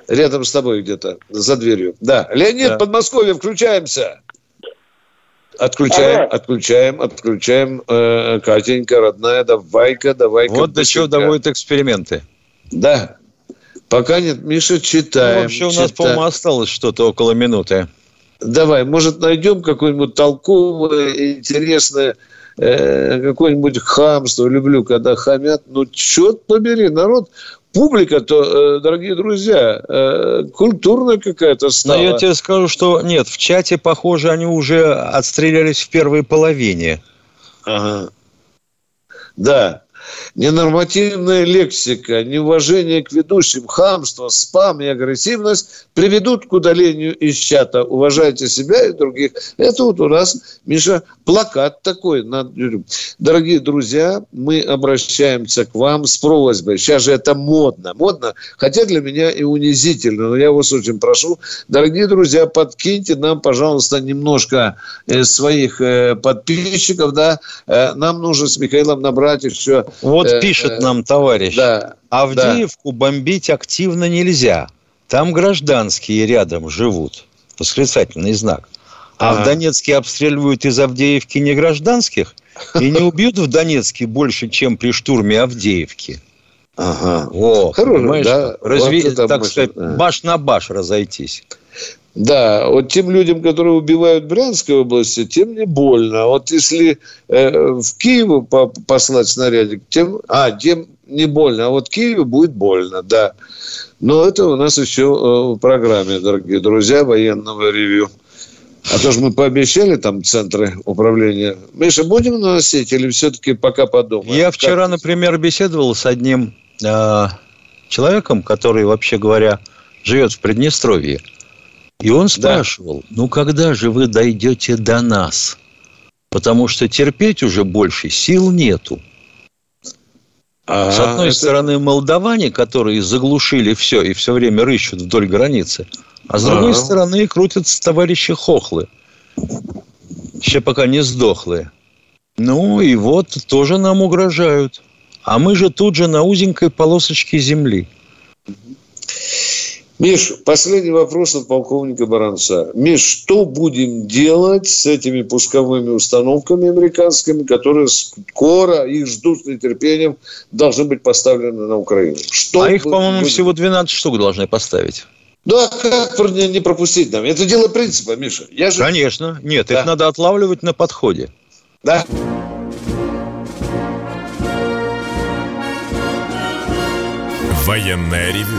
Рядом с тобой где-то, за дверью. Да. Леонид, да. Подмосковье, включаемся. Отключаем, ага. отключаем, отключаем. Э, Катенька, родная, давай-ка, давай-ка. Вот до чего доводят эксперименты. Да. Пока нет, Миша, читаем. Ну, вообще у нас, по-моему, осталось что-то около минуты. Давай, может, найдем какое-нибудь толковое, интересное, э, какое-нибудь хамство. Люблю, когда хамят. Ну, черт побери, народ публика-то, э, дорогие друзья, э, культурная какая-то стала. Но я тебе скажу, что нет, в чате, похоже, они уже отстрелялись в первой половине. Ага. Да ненормативная лексика, неуважение к ведущим, хамство, спам и агрессивность приведут к удалению из чата. Уважайте себя и других. Это вот у нас, Миша, плакат такой. Дорогие друзья, мы обращаемся к вам с просьбой. Сейчас же это модно. Модно, хотя для меня и унизительно. Но я вас очень прошу, дорогие друзья, подкиньте нам, пожалуйста, немножко э, своих э, подписчиков. Да? Э, нам нужно с Михаилом набрать еще вот э, пишет э, нам товарищ, да, Авдеевку да. бомбить активно нельзя. Там гражданские рядом живут. Восклицательный знак. А ага. в Донецке обстреливают из Авдеевки не гражданских и не убьют в Донецке больше, чем при штурме Авдеевки. Ага. О, Хорошо, понимаешь, да? Разве, вот так мысль, сказать, да. баш на баш разойтись. Да, вот тем людям, которые убивают Брянской области, тем не больно. Вот если э, в Киеве по послать снарядик, тем, а, тем не больно. А вот Киеве будет больно, да. Но это у нас еще э, в программе, дорогие друзья, военного ревью. А то же мы пообещали там центры управления. Миша, будем наносить или все-таки пока подумаем? Я вчера, например, беседовал с одним э, человеком, который, вообще говоря, живет в Приднестровье. И он спрашивал, да. ну когда же вы дойдете до нас? Потому что терпеть уже больше сил нету. А, С одной это... стороны, молдаване, которые заглушили все и все время рыщут вдоль границы, а с другой а стороны, крутятся товарищи хохлы. Еще пока не сдохлые. Ну и вот тоже нам угрожают. А мы же тут же на узенькой полосочке земли. Миш, последний вопрос от полковника Баранца. Миш, что будем делать с этими пусковыми установками американскими, которые скоро, их ждут с нетерпением, должны быть поставлены на Украину? Что а их, по-моему, будем... всего 12 штук должны поставить. Да, как не пропустить нам? Это дело принципа, Миша. Я же... Конечно. Нет, да. их надо отлавливать на подходе. Да. Военная ревю.